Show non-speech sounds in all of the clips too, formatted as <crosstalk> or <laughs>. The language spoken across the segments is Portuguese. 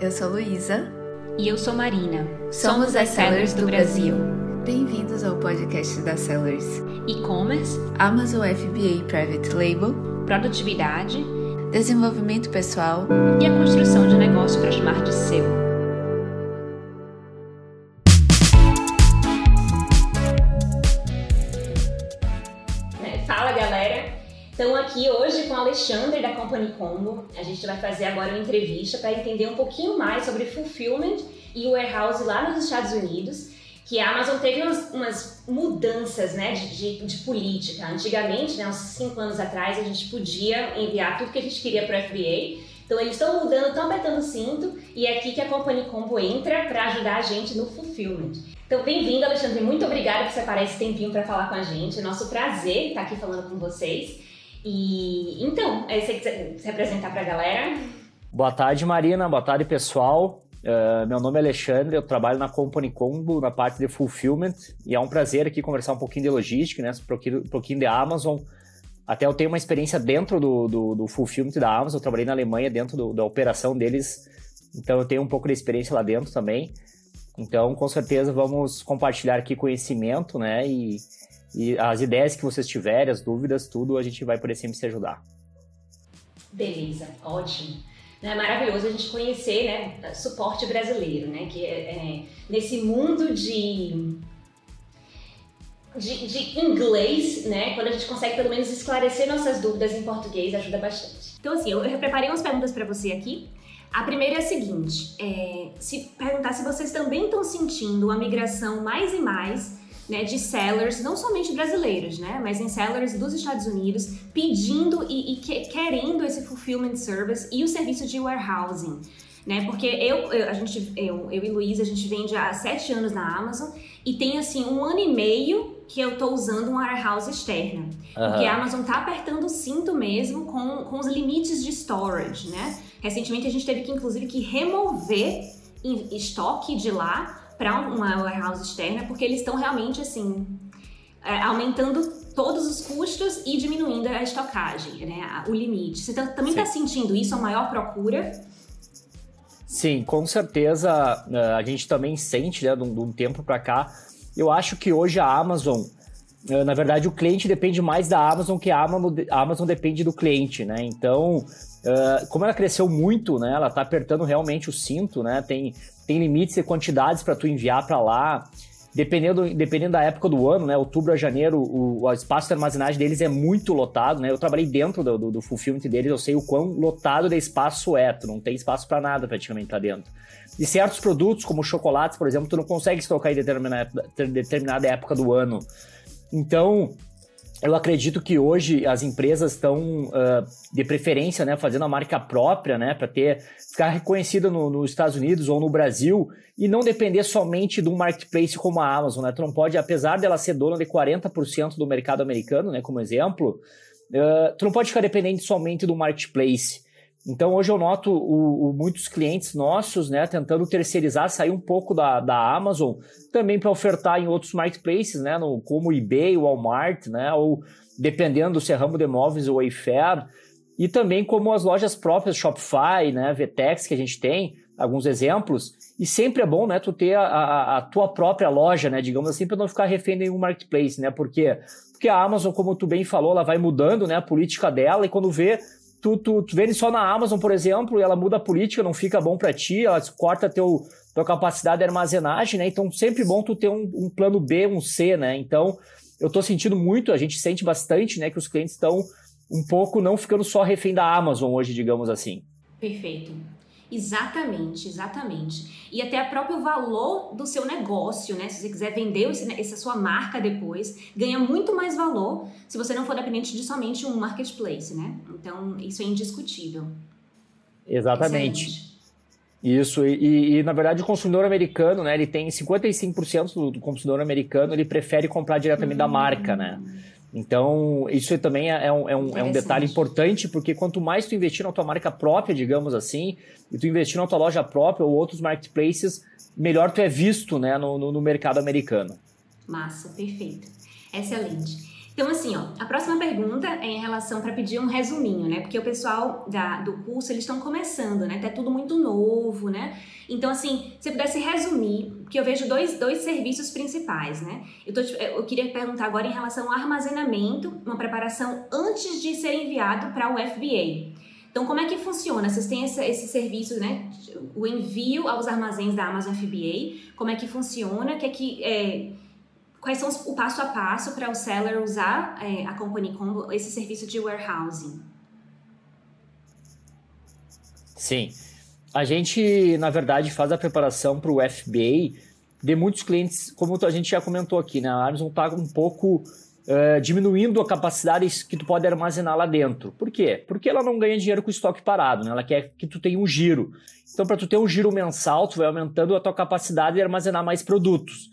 Eu sou Luísa. E eu sou Marina. Somos, as Sellers do Brasil. Bem-vindos ao podcast da Sellers. E-commerce, Amazon FBA Private Label, produtividade desenvolvimento pessoal e a construção de negócio para chamar de seu. Company Combo. A gente vai fazer agora uma entrevista para entender um pouquinho mais sobre fulfillment e warehouse lá nos Estados Unidos, que a Amazon teve umas, umas mudanças né, de, de, de, política. Antigamente, né, uns cinco anos atrás, a gente podia enviar tudo que a gente queria para o FBA. Então eles estão mudando, estão apertando o cinto e é aqui que a Company Combo entra para ajudar a gente no fulfillment. Então, bem-vindo, Alexandre. Muito obrigada por separar esse tempinho para falar com a gente. É nosso prazer estar aqui falando com vocês. E então, aí você quiser se apresentar para a galera? Boa tarde, Marina. Boa tarde, pessoal. Uh, meu nome é Alexandre, eu trabalho na Company Combo, na parte de fulfillment, e é um prazer aqui conversar um pouquinho de logística, né, um pouquinho de Amazon. Até eu tenho uma experiência dentro do, do, do fulfillment da Amazon, eu trabalhei na Alemanha dentro do, da operação deles, então eu tenho um pouco de experiência lá dentro também. Então, com certeza, vamos compartilhar aqui conhecimento, né, e e as ideias que vocês tiverem, as dúvidas, tudo, a gente vai poder sempre se ajudar. Beleza, ótimo. É maravilhoso a gente conhecer né, suporte brasileiro, né? Que é, é nesse mundo de, de, de, inglês, né? Quando a gente consegue pelo menos esclarecer nossas dúvidas em português, ajuda bastante. Então, assim, eu, eu preparei umas perguntas para você aqui. A primeira é a seguinte: é, se perguntar se vocês também estão sentindo uma migração mais e mais né, de sellers, não somente brasileiros, né, mas em sellers dos Estados Unidos, pedindo e, e que, querendo esse fulfillment service e o serviço de warehousing. Né, porque eu, eu, a gente, eu, eu e Luísa, a gente vende há sete anos na Amazon e tem assim um ano e meio que eu tô usando uma warehouse externa. Uhum. Porque a Amazon tá apertando o cinto mesmo com, com os limites de storage, né? Recentemente a gente teve que, inclusive, que remover estoque de lá para uma warehouse externa, porque eles estão realmente assim é, aumentando todos os custos e diminuindo a estocagem, né, o limite. Você tá, também está sentindo isso, a maior procura? Sim, com certeza é, a gente também sente, né, de um, tempo para cá. Eu acho que hoje a Amazon, na verdade, o cliente depende mais da Amazon que a Amazon, depende do cliente, né? Então, como ela cresceu muito, né? Ela está apertando realmente o cinto, né? Tem tem limites e quantidades para tu enviar para lá. Dependendo, dependendo da época do ano, né? Outubro a janeiro, o, o espaço de armazenagem deles é muito lotado, né? Eu trabalhei dentro do, do, do fulfillment deles, eu sei o quão lotado de espaço é. Tu não tem espaço para nada praticamente lá dentro. E certos produtos, como chocolates, por exemplo, tu não consegue estocar em determinada, determinada época do ano. Então, eu acredito que hoje as empresas estão, uh, de preferência, né, fazendo a marca própria, né, para ter ficar reconhecida no, nos Estados Unidos ou no Brasil e não depender somente de um marketplace como a Amazon, né? Tu não pode, apesar dela ser dona de 40% do mercado americano, né, como exemplo, uh, tu não pode ficar dependente somente do marketplace. Então hoje eu noto o, o, muitos clientes nossos, né, tentando terceirizar, sair um pouco da, da Amazon, também para ofertar em outros marketplaces, né, no, como eBay, Walmart, né, ou dependendo se é ramo de móveis ou Wayfair, e também como as lojas próprias, Shopify, né, Vtex, que a gente tem, alguns exemplos, e sempre é bom, né, tu ter a, a, a tua própria loja, né, digamos assim, para não ficar refém em um marketplace, né, porque porque a Amazon, como tu bem falou, ela vai mudando, né, a política dela, e quando vê tu, tu, tu vende só na Amazon, por exemplo, e ela muda a política, não fica bom para ti, ela corta teu, tua capacidade de armazenagem, né? Então, sempre bom tu ter um, um plano B, um C, né? Então, eu tô sentindo muito, a gente sente bastante, né, que os clientes estão um pouco não ficando só refém da Amazon hoje, digamos assim. Perfeito. Exatamente, exatamente. E até o próprio valor do seu negócio, né? Se você quiser vender essa sua marca depois, ganha muito mais valor se você não for dependente de somente um marketplace, né? Então, isso é indiscutível. Exatamente. Excelente. Isso, e, e, na verdade o consumidor americano, né, ele tem 55% do, do consumidor americano, ele prefere comprar diretamente da marca, né? Então, isso também é, é um, é, um, é um detalhe importante, porque quanto mais tu investir na tua marca própria, digamos assim, e tu investir na tua loja própria ou outros marketplaces, melhor tu é visto né, no, no, no mercado americano. Massa, perfeito. Excelente. Então, assim, ó, a próxima pergunta é em relação para pedir um resuminho, né? Porque o pessoal da, do curso, eles estão começando, né? Tá tudo muito novo, né? Então, assim, se você pudesse resumir, porque eu vejo dois, dois serviços principais, né? Eu, tô, eu queria perguntar agora em relação ao armazenamento, uma preparação antes de ser enviado para o FBA. Então, como é que funciona? Vocês têm esse, esse, serviço, né? O envio aos armazéns da Amazon FBA, como é que funciona? Que é que, é, quais são o passo a passo para o seller usar é, a Company Combo, esse serviço de warehousing? Sim. A gente, na verdade, faz a preparação para o FBA de muitos clientes, como a gente já comentou aqui, né? A Amazon está um pouco uh, diminuindo a capacidade que tu pode armazenar lá dentro. Por quê? Porque ela não ganha dinheiro com o estoque parado, né? Ela quer que tu tenha um giro. Então, para tu ter um giro mensal, tu vai aumentando a tua capacidade de armazenar mais produtos.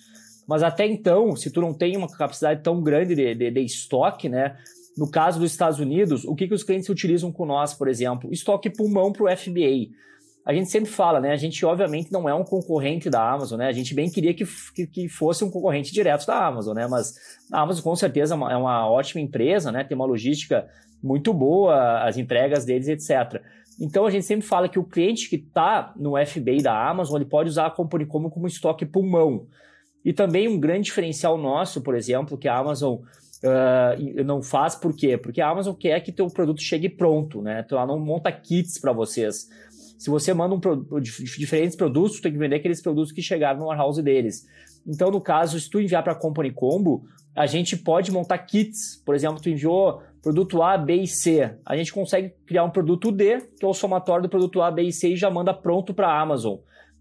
Mas até então, se tu não tem uma capacidade tão grande de, de, de estoque, né? No caso dos Estados Unidos, o que, que os clientes utilizam com nós, por exemplo? Estoque pulmão para o FBA. A gente sempre fala, né? A gente, obviamente, não é um concorrente da Amazon, né? A gente bem queria que, que, que fosse um concorrente direto da Amazon, né? Mas a Amazon, com certeza, é uma, é uma ótima empresa, né? Tem uma logística muito boa, as entregas deles, etc. Então, a gente sempre fala que o cliente que está no FBA da Amazon, ele pode usar a Company como, como estoque pulmão. E também um grande diferencial nosso, por exemplo, que a Amazon uh, não faz, por quê? Porque a Amazon quer que teu produto chegue pronto, né? Então ela não monta kits para vocês. Se você manda um, diferentes produtos, tem que vender aqueles produtos que chegaram no warehouse deles. Então, no caso, se tu enviar para a Company Combo, a gente pode montar kits. Por exemplo, tu enviou produto A, B e C. A gente consegue criar um produto D, que é o somatório do produto A, B e C, e já manda pronto para a Amazon.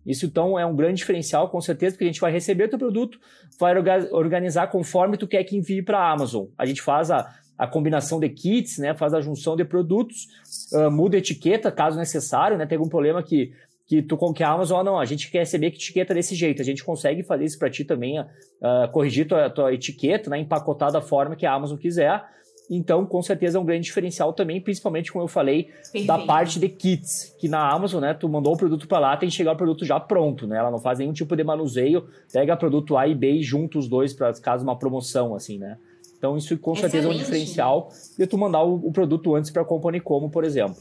Isso então é um grande diferencial, com certeza, porque a gente vai receber o teu produto, vai organizar conforme tu quer que envie para a Amazon. A gente faz a, a combinação de kits, né? Faz a junção de produtos, uh, muda a etiqueta caso necessário, né? Tem algum problema que que tu com que a Amazon, não, a gente quer receber que etiqueta desse jeito, a gente consegue fazer isso para ti também, uh, corrigir tua, tua etiqueta, né? Empacotar da forma que a Amazon quiser. Então, com certeza é um grande diferencial também, principalmente como eu falei, Perfeito. da parte de kits, que na Amazon, né, tu mandou o produto para lá, tem que chegar o produto já pronto, né? Ela não faz nenhum tipo de manuseio, pega produto A e B e junta os dois para caso uma promoção assim, né? Então, isso com Excelente. certeza é um diferencial de tu mandar o, o produto antes para a Company como, por exemplo.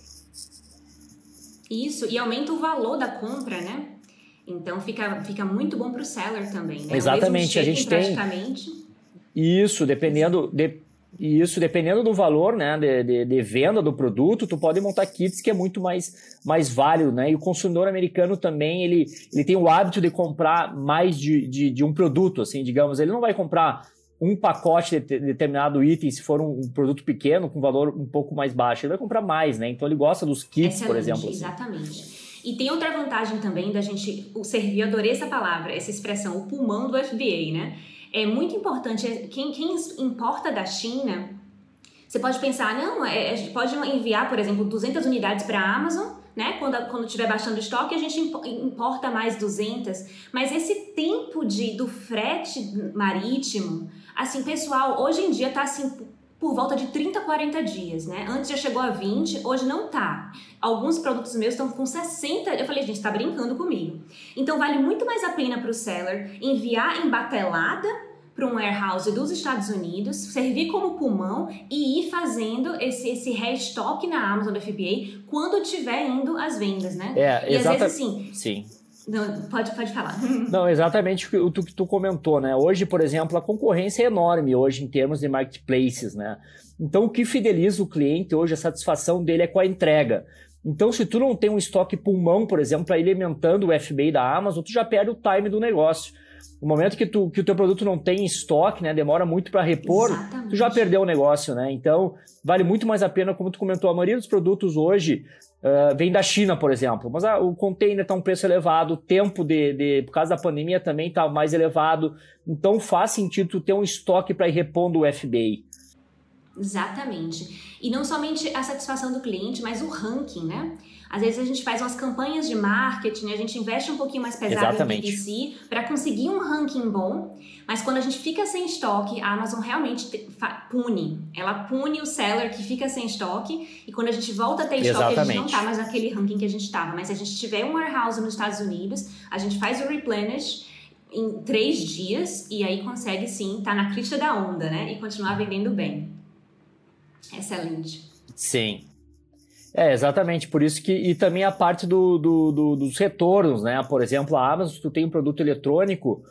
Isso, e aumenta o valor da compra, né? Então fica, fica muito bom para o seller também, né? Exatamente, a gente tem. Isso, dependendo. De, isso, dependendo do valor né, de, de, de, venda do produto, tu pode montar kits que é muito mais, mais válido, né? E o consumidor americano também, ele, ele tem o hábito de comprar mais de, de, de um produto, assim, digamos. Ele não vai comprar um pacote de determinado item, se for um, produto pequeno, com valor um pouco mais baixo, ele vai comprar mais, né? Então ele gosta dos kits, Excelente, por exemplo. Assim. Exatamente. E tem outra vantagem também da gente servir, eu adorei essa palavra, essa expressão, o pulmão do FBA, né? É muito importante, é, quem, quem importa da China, você pode pensar, não, é, gente pode enviar, por exemplo, 200 unidades para a Amazon, né? Quando, quando tiver baixando estoque, a gente importa mais 200. Mas esse tempo de, do frete marítimo, assim, pessoal, hoje em dia tá assim por volta de 30, 40 dias, né? Antes já chegou a 20, hoje não tá. Alguns produtos meus estão com 60. Eu falei, gente, tá brincando comigo. Então vale muito mais a pena para o seller enviar em batelada para um warehouse dos Estados Unidos, servir como pulmão e ir fazendo esse, esse restock na Amazon do FBA quando tiver indo as vendas, né? É, e às vezes assim. Sim. Não, pode, pode falar. <laughs> Não, exatamente o que tu, tu comentou, né? Hoje, por exemplo, a concorrência é enorme hoje em termos de marketplaces, né? Então, o que fideliza o cliente hoje, a satisfação dele é com a entrega. Então, se tu não tem um estoque pulmão, por exemplo, para alimentando o FBA da Amazon, tu já perde o time do negócio. No momento que, tu, que o teu produto não tem estoque, né, demora muito para repor, Exatamente. tu já perdeu o negócio, né? Então, vale muito mais a pena, como tu comentou, a maioria dos produtos hoje uh, vem da China, por exemplo. Mas ah, o container está um preço elevado, o tempo de, de, por causa da pandemia também está mais elevado. Então, faz sentido ter um estoque para ir repondo o FBA. Exatamente. E não somente a satisfação do cliente, mas o ranking, né? Às vezes a gente faz umas campanhas de marketing, a gente investe um pouquinho mais pesado Exatamente. em PPC para conseguir um ranking bom, mas quando a gente fica sem estoque, a Amazon realmente pune. Ela pune o seller que fica sem estoque e quando a gente volta a ter estoque, Exatamente. a gente não tá mais naquele ranking que a gente estava. Mas se a gente tiver um warehouse nos Estados Unidos, a gente faz o replenish em três dias e aí consegue sim estar tá na crista da onda, né? E continuar vendendo bem. Excelente. Sim. É, exatamente, por isso que. E também a parte do, do, do, dos retornos, né? Por exemplo, a Amazon, se tu tem um produto eletrônico,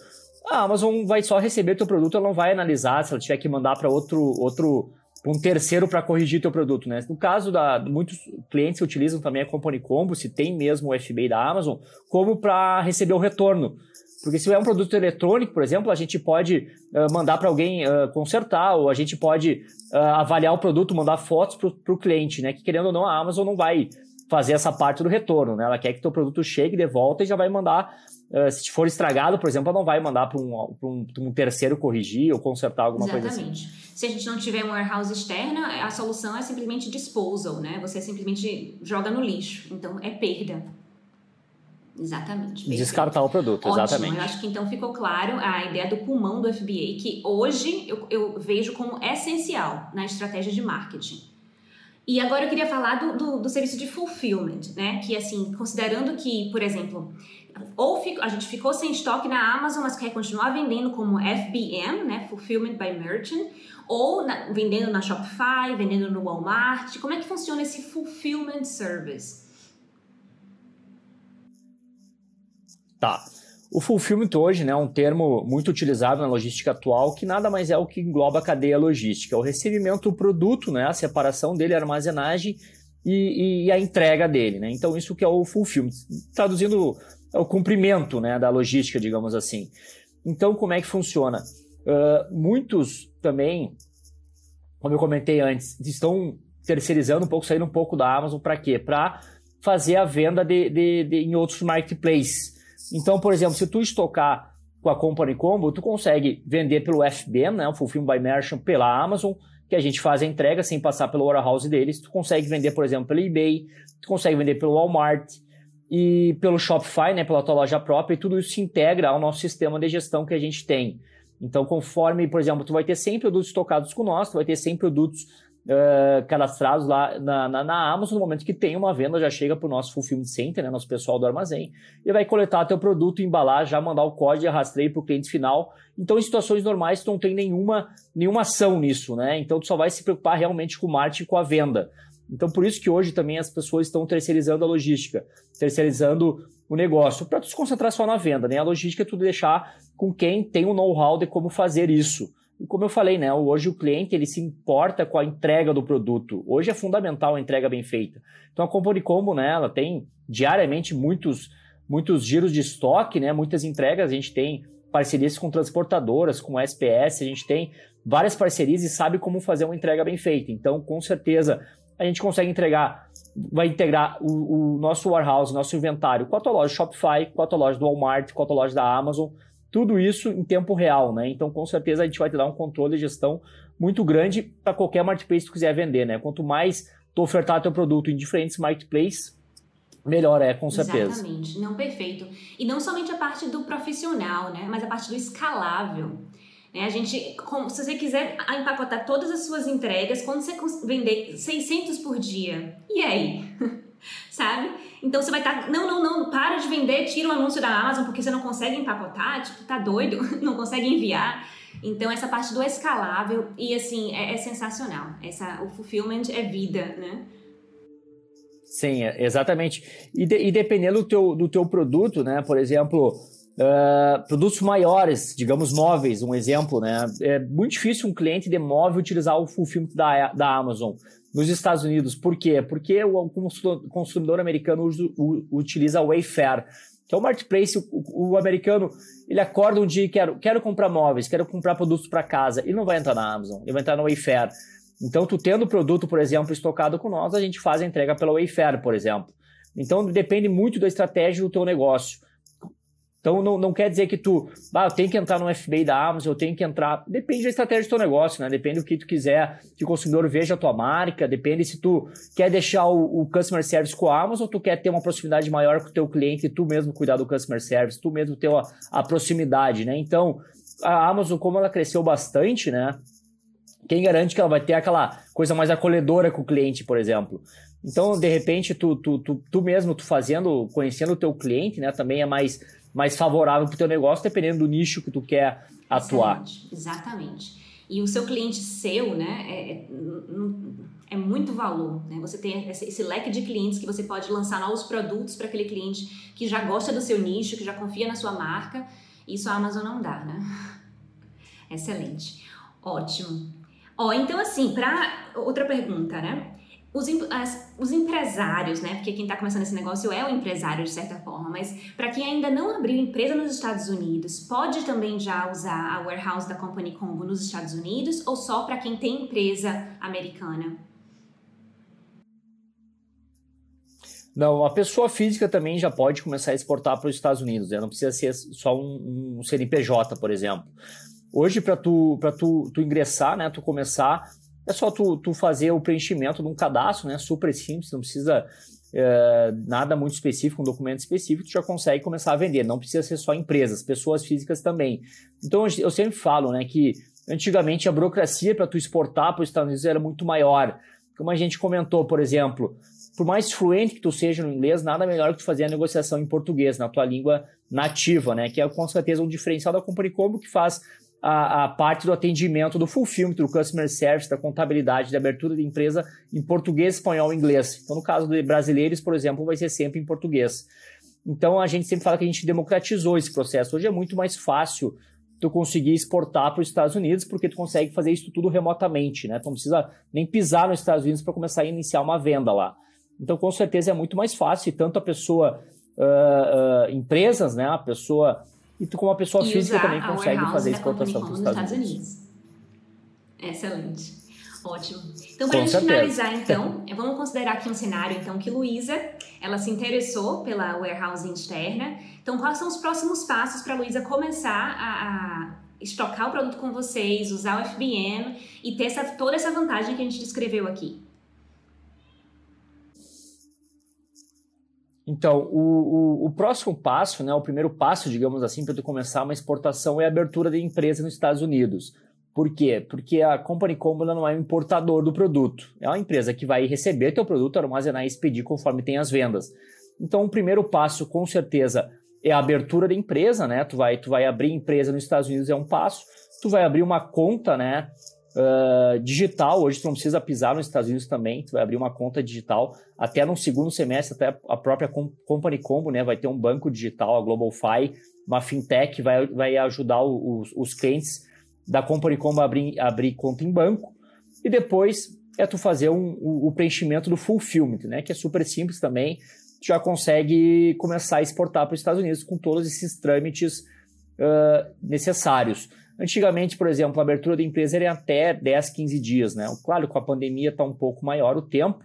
a Amazon vai só receber teu produto, ela não vai analisar se ela tiver que mandar para outro, outro um terceiro para corrigir teu produto, né? No caso da muitos clientes utilizam também a Company Combo, se tem mesmo o FBA da Amazon, como para receber o retorno. Porque se é um produto eletrônico, por exemplo, a gente pode uh, mandar para alguém uh, consertar, ou a gente pode uh, avaliar o produto, mandar fotos para o cliente, né? Que querendo ou não, a Amazon não vai fazer essa parte do retorno, né? Ela quer que teu produto chegue de volta e já vai mandar. se for estragado, por exemplo, ela não vai mandar para um, um, um, terceiro corrigir ou consertar alguma Exatamente. coisa assim. Se a gente não tiver um warehouse externa, a solução é simplesmente disposal, né? Você simplesmente joga no lixo. Então é perda. Exatamente. Perfeito. Descartar o produto, Ótimo. exatamente. Eu acho que então ficou claro a ideia do pulmão do FBA, que hoje eu, eu vejo como essencial na estratégia de marketing. E agora eu queria falar do, do, do, serviço de fulfillment, né? Que assim, considerando que, por exemplo, ou fico, a gente ficou sem estoque na Amazon, mas quer continuar vendendo como FBM, né? Fulfillment by Merchant, ou na, vendendo na Shopify, vendendo no Walmart. Como é que funciona esse fulfillment service? Tá. O fulfillment hoje né, é um termo muito utilizado na logística atual, que nada mais é o que engloba a cadeia logística. O recebimento do produto, né, a separação dele, a armazenagem e, e, a entrega dele. Né? Então, isso que é o fulfillment. Traduzindo, é o cumprimento né, da logística, digamos assim. Então, como é que funciona? Uh, muitos também, como eu comentei antes, estão terceirizando um pouco, saindo um pouco da Amazon para quê? Para fazer a venda de, de, de, em outros marketplaces. Então, por exemplo, se tu estocar com a Company Combo, tu consegue vender pelo FBM, né, o Fulfillment by Merchant, pela Amazon, que a gente faz a entrega sem passar pelo warehouse deles. Tu consegue vender, por exemplo, pelo eBay, tu consegue vender pelo Walmart e pelo Shopify, né, pela tua loja própria, e tudo isso se integra ao nosso sistema de gestão que a gente tem. Então, conforme, por exemplo, tu vai ter 100 produtos estocados com nós, tu vai ter 100 produtos uh, cadastrados lá na, na, na, Amazon, no momento que tem uma venda, já chega para o nosso Fulfillment Center, né, nosso pessoal do armazém, e vai coletar teu produto, embalar, já mandar o código e rastreio para o cliente final. Então, em situações normais, tu não tem nenhuma, nenhuma ação nisso, né? Então, tu só vai se preocupar realmente com o marketing e com a venda. Então, por isso que hoje também as pessoas estão terceirizando a logística, terceirizando o negócio, para tu se concentrar só na venda, né? A logística é tu deixar com quem tem o know-how de como fazer isso. E como eu falei, né, hoje o cliente ele se importa com a entrega do produto. Hoje é fundamental a entrega bem feita. Então a Company Combo, né, ela tem diariamente muitos muitos giros de estoque, né, muitas entregas, a gente tem parcerias com transportadoras, com SPS, a gente tem várias parcerias e sabe como fazer uma entrega bem feita. Então, com certeza, a gente consegue entregar, vai integrar o, o nosso warehouse, nosso inventário com a tua loja Shopify, com a tua loja do Walmart, com a tua loja da Amazon, tudo isso em tempo real, né? Então, com certeza, a gente vai te dar um controle de gestão muito grande para qualquer marketplace que tu quiser vender, né? Quanto mais tu ofertar teu produto em diferentes marketplaces, melhor é, com certeza. Exatamente, não perfeito. E não somente a parte do profissional, né? Mas a parte do escalável. Né? A gente, se você quiser empacotar todas as suas entregas, quando você vender 600 por dia, e aí? <laughs> sabe? Então você vai estar, tá, não, não, não, para de vender, tira o anúncio da Amazon porque você não consegue empacotar, tipo, tá doido, <laughs> não consegue enviar. Então essa parte do escalável e assim, é, é sensacional. Essa, o fulfillment é vida, né? Sim, é, exatamente. E, de, e dependendo do teu, do teu produto, né? Por exemplo, uh, produtos maiores, digamos móveis, um exemplo, né? É muito difícil um cliente de móvel utilizar o fulfillment da, da Amazon nos Estados Unidos. Por quê? Porque o consumidor americano utiliza o Wayfair, que é o marketplace. O, o, americano ele acorda um dia e quer quero comprar móveis, quero comprar produtos para casa. Ele não vai entrar na Amazon, ele vai entrar no Wayfair. Então, tu tendo o produto, por exemplo, estocado com nós, a gente faz a entrega pela Wayfair, por exemplo. Então, depende muito da estratégia do teu negócio. Então não, não quer dizer que tu, ah, eu tenho que entrar no FBA da Amazon, eu tenho que entrar. Depende da estratégia do teu negócio, né? Depende do que tu quiser que o consumidor veja a tua marca, depende se tu quer deixar o, o customer service com a Amazon ou tu quer ter uma proximidade maior com o teu cliente e tu mesmo cuidar do customer service, tu mesmo ter a, a proximidade, né? Então, a Amazon, como ela cresceu bastante, né? Quem garante que ela vai ter aquela coisa mais acolhedora com o cliente, por exemplo? Então, de repente, tu, tu, tu, tu mesmo, tu fazendo, conhecendo o teu cliente, né? Também é mais mais favorável para o teu negócio, dependendo do nicho que tu quer atuar. Excelente. Exatamente. E o seu cliente seu, né, é, é, é muito valor, né? Você tem esse, leque de clientes que você pode lançar novos produtos para aquele cliente que já gosta do seu nicho, que já confia na sua marca. Isso a Amazon não dá, né? <laughs> Excelente. Ótimo. Ó, então assim, para outra pergunta, né? Os, as, os empresários, né? Porque quem está começando esse negócio é o empresário de certa forma, mas para quem ainda não abriu empresa nos Estados Unidos, pode também já usar a warehouse da Company Combo nos Estados Unidos ou só para quem tem empresa americana? Não, a pessoa física também já pode começar a exportar para os Estados Unidos, né? não precisa ser só um, um CNPJ, por exemplo. Hoje, para tu, tu, tu ingressar, né, tu começar, é só tu, tu fazer o preenchimento de um cadastro, né? Super simples, não precisa é, nada muito específico, um documento específico, tu já consegue começar a vender. Não precisa ser só empresas, pessoas físicas também. Então eu sempre falo, né, que antigamente a burocracia para tu exportar para os Estados Unidos era muito maior. Como a gente comentou, por exemplo, por mais fluente que tu seja no inglês, nada melhor que tu fazer a negociação em português, na tua língua nativa, né? Que é com certeza um diferencial da Company Combo que faz a, a, parte do atendimento, do fulfillment, do customer service, da contabilidade, da abertura de empresa em português, espanhol e inglês. Então, no caso de brasileiros, por exemplo, vai ser sempre em português. Então, a gente sempre fala que a gente democratizou esse processo. Hoje é muito mais fácil tu conseguir exportar para os Estados Unidos, porque tu consegue fazer isso tudo remotamente, né? Tu não precisa nem pisar nos Estados Unidos para começar a iniciar uma venda lá. Então, com certeza é muito mais fácil, tanto a pessoa, uh, uh, empresas, né? A pessoa e tu, como uma pessoa e física, também consegue fazer exportação para os Estados, Unidos. Unidos. Excelente. Ótimo. Então, para a gente certeza. finalizar, então, vamos considerar aqui um cenário, então, que Luísa, ela se interessou pela warehouse externa. Então, quais são os próximos passos para a Luísa começar a, a, estocar o produto com vocês, usar o FBM e ter essa, toda essa vantagem que a gente descreveu aqui? Então, o, o, o, próximo passo, né, o primeiro passo, digamos assim, para tu começar uma exportação é a abertura de empresa nos Estados Unidos. Por quê? Porque a Company Combo não é um importador do produto. É uma empresa que vai receber teu produto, armazenar e expedir conforme tem as vendas. Então, o primeiro passo, com certeza, é a abertura da empresa, né? Tu vai, tu vai abrir empresa nos Estados Unidos é um passo. Tu vai abrir uma conta, né? Uh, digital. Hoje tu não precisa pisar nos Estados Unidos também, tu vai abrir uma conta digital. Até no segundo semestre, até a própria Company Combo né, vai ter um banco digital, a GlobalFi, uma fintech, vai, vai ajudar os, os clientes da Company Combo a abrir, abrir conta em banco. E depois é tu fazer um, o, o preenchimento do fulfillment, né, que é super simples também. Tu já consegue começar a exportar para os Estados Unidos com todos esses trâmites uh, necessários. Antigamente, por exemplo, a abertura da empresa era até 10, 15 dias, né? Claro, com a pandemia está um pouco maior o tempo,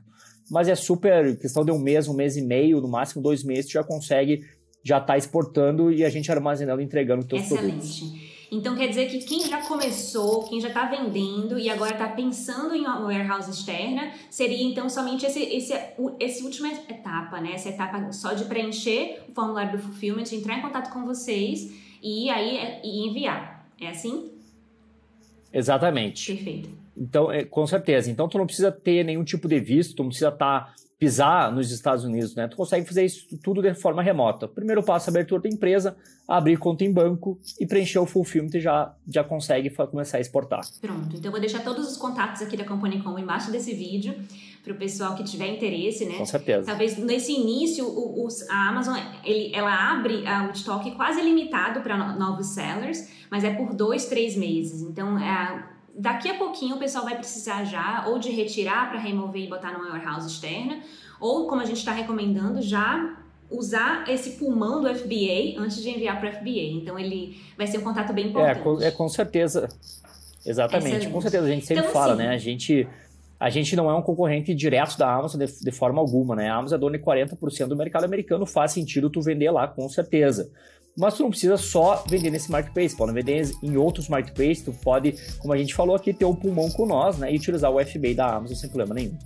mas é super questão de um mês, um mês e meio, no máximo dois meses, já consegue já tá exportando e a gente armazenando, entregando os teus Excelente. Então quer dizer que quem já começou, quem já está vendendo e agora está pensando em uma warehouse externa, seria então somente esse, esse, esse última etapa, né? Essa etapa só de preencher o formulário do fulfillment, entrar em contato com vocês e aí e enviar. É assim? Exatamente. Perfeito. Então, é, com certeza. Então, tu não precisa ter nenhum tipo de visto, tu não precisa estar tá, pisar nos Estados Unidos, né? Tu consegue fazer isso tudo de forma remota. Primeiro passo, abertura da empresa, abrir conta em banco e preencher o fulfillment e já, já consegue começar a exportar. Pronto. Então, eu vou deixar todos os contatos aqui da Company Com embaixo desse vídeo para o pessoal que tiver interesse, né? Com certeza. Talvez nesse início, o, o, a Amazon, ele, ela abre o estoque quase limitado para novos sellers, mas é por dois, três meses. Então, é, daqui a pouquinho o pessoal vai precisar já ou de retirar para remover e botar numa warehouse externa, ou como a gente está recomendando, já usar esse pulmão do FBA antes de enviar para o FBA. Então, ele vai ser um contato bem importante. É, com, é, com certeza. Exatamente. Excelente. Com certeza, a gente sempre então, fala, assim, né? A gente a gente não é um concorrente direto da Amazon de, de forma alguma, né? A Amazon é dona de 40% do mercado americano, faz sentido tu vender lá, com certeza. Mas tu não precisa só vender nesse marketplace, pode vender em outros marketplaces, tu pode, como a gente falou aqui, ter o um pulmão com nós, né? E utilizar o FBA da Amazon sem problema nenhum.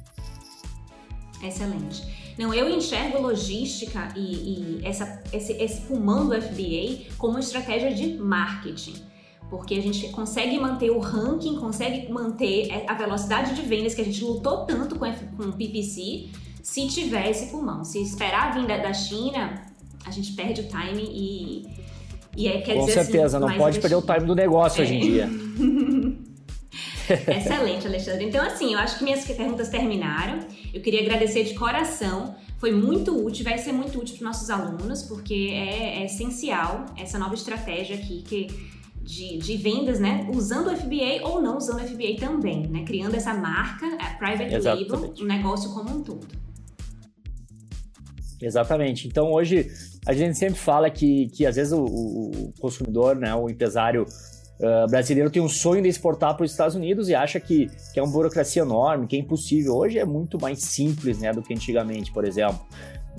Excelente. Não, eu enxergo logística e, e essa, esse, esse pulmão do FBA como estratégia de marketing porque a gente consegue manter o ranking, consegue manter a velocidade de vendas que a gente lutou tanto com, com o PPC se tiver esse pulmão. Se esperar vir da, da China, a gente perde o time e, e é, quer Com dizer certeza, assim, não pode perder o time do negócio é. hoje em dia. <laughs> Excelente, Alexandre. Então, assim, eu acho que minhas perguntas terminaram. Eu queria agradecer de coração. Foi muito útil, vai ser muito útil para nossos alunos, porque é, é, essencial essa nova estratégia aqui que, de, de, vendas, né? Usando o FBA ou não usando o FBA também, né? Criando essa marca, a private Exatamente. label, o negócio como um todo. Exatamente. Então, hoje, a gente sempre fala que, que às vezes o, o consumidor, né, o empresário uh, brasileiro tem um sonho de exportar para os Estados Unidos e acha que, que é uma burocracia enorme, que é impossível. Hoje é muito mais simples né, do que antigamente, por exemplo.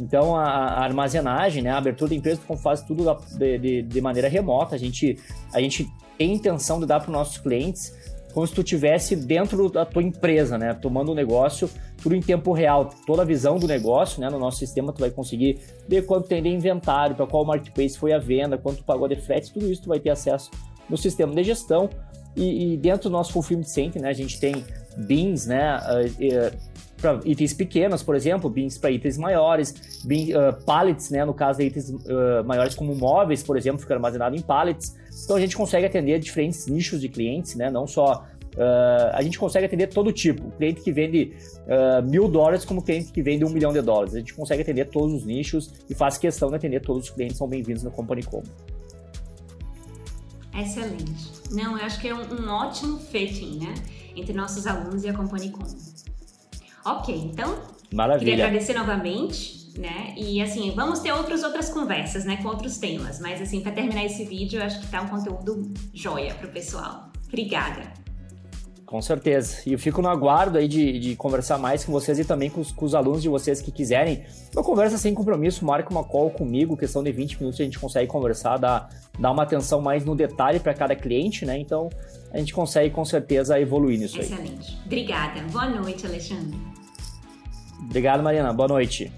Então, a, a armazenagem, né, a abertura da empresa, como faz tudo de, de, de, maneira remota. A gente, a gente tem intenção de dar para os nossos clientes como se tu tivesse dentro da tua empresa, né, tomando o um negócio tudo em tempo real, toda a visão do negócio, né, no nosso sistema tu vai conseguir ver quanto tem de inventário, para qual marketplace foi a venda, quanto pagou de frete, tudo isso tu vai ter acesso no sistema de gestão. E, e dentro do nosso Fulfillment Center, né, a gente tem bins, né, uh, uh, para itens pequenos, por exemplo, bins para itens maiores, bin, uh, pallets, né, no caso de itens uh, maiores como móveis, por exemplo, fica armazenado em pallets. Então a gente consegue atender diferentes nichos de clientes, né, não só Uh, a gente consegue atender todo tipo. Cliente que vende uh, mil dólares como cliente que vende um milhão de dólares. A gente consegue atender todos os nichos e faz questão de atender todos os clientes são bem-vindos no Company Com. Excelente. Não, eu acho que é um, um ótimo fitting, né? Entre nossos alunos e a Company Com. Ok, então. Maravilha. Queria agradecer novamente, né? E assim, vamos ter outras outras conversas, né? Com outros temas. Mas assim, para terminar esse vídeo, eu acho que tá um conteúdo joia pro pessoal. Obrigada. Com certeza. E eu fico no aguardo aí de, de conversar mais com vocês e também com os, com os, alunos de vocês que quiserem. Uma conversa sem compromisso, marca uma call comigo, questão de 20 minutos a gente consegue conversar, dar, dar uma atenção mais no detalhe para cada cliente, né? Então a gente consegue com certeza evoluir nisso Excelente. aí. Excelente. Obrigada. Boa noite, Alexandre. Obrigado, Mariana. Boa noite.